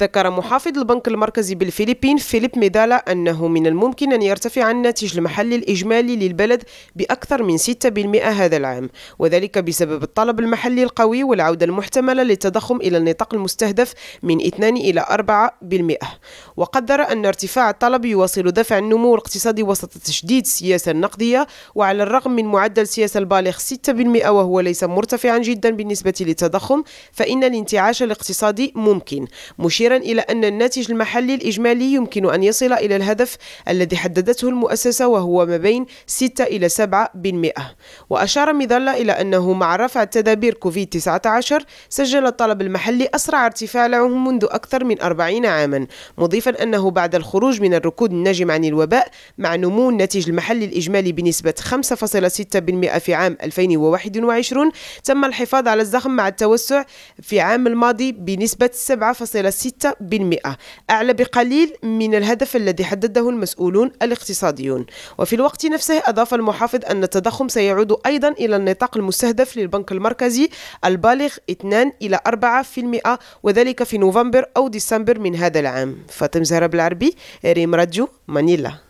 ذكر محافظ البنك المركزي بالفلبين فيليب ميدالا أنه من الممكن أن يرتفع الناتج المحلي الإجمالي للبلد بأكثر من 6% هذا العام وذلك بسبب الطلب المحلي القوي والعودة المحتملة للتضخم إلى النطاق المستهدف من 2 إلى 4% وقدر أن ارتفاع الطلب يواصل دفع النمو الاقتصادي وسط تشديد السياسة النقدية وعلى الرغم من معدل السياسة البالغ 6% وهو ليس مرتفعا جدا بالنسبة للتضخم فإن الانتعاش الاقتصادي ممكن مشيرا إلى أن الناتج المحلي الإجمالي يمكن أن يصل إلى الهدف الذي حددته المؤسسة وهو ما بين 6 إلى 7% وأشار مظلة إلى أنه مع رفع تدابير كوفيد-19 سجل الطلب المحلي أسرع ارتفاع له منذ أكثر من 40 عاما مضيفا أنه بعد الخروج من الركود الناجم عن الوباء مع نمو الناتج المحلي الإجمالي بنسبة 5.6% في عام 2021 تم الحفاظ على الزخم مع التوسع في عام الماضي بنسبة 7.6% أعلى بقليل من الهدف الذي حدده المسؤولون الاقتصاديون. وفي الوقت نفسه أضاف المحافظ أن التضخم سيعود أيضا إلى النطاق المستهدف للبنك المركزي البالغ 2 إلى 4% وذلك في نوفمبر أو ديسمبر من هذا العام. فاطم زهرة بالعربي ريم راديو مانيلا.